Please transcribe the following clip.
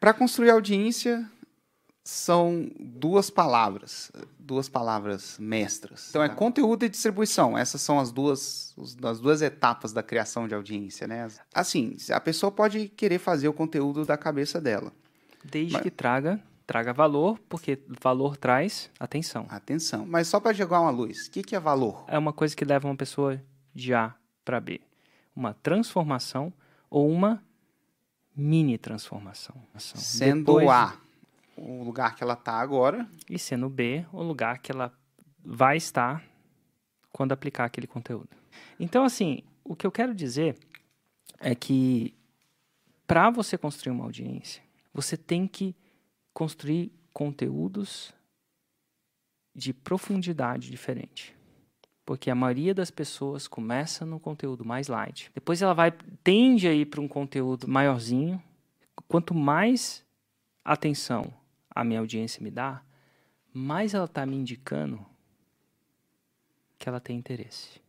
Para construir audiência, são duas palavras, duas palavras mestras. Então é tá. conteúdo e distribuição. Essas são as duas, as duas etapas da criação de audiência, né? Assim, a pessoa pode querer fazer o conteúdo da cabeça dela. Desde Mas... que traga traga valor, porque valor traz atenção. Atenção. Mas só para jogar uma luz, o que, que é valor? É uma coisa que leva uma pessoa de A para B. Uma transformação ou uma mini transformação. Sendo Depois... A o lugar que ela está agora. E sendo B o lugar que ela vai estar quando aplicar aquele conteúdo. Então, assim, o que eu quero dizer é que para você construir uma audiência, você tem que construir conteúdos de profundidade diferente. Porque a maioria das pessoas começa no conteúdo mais light. Depois ela vai tende a ir para um conteúdo maiorzinho. Quanto mais atenção a minha audiência me dá, mais ela está me indicando que ela tem interesse.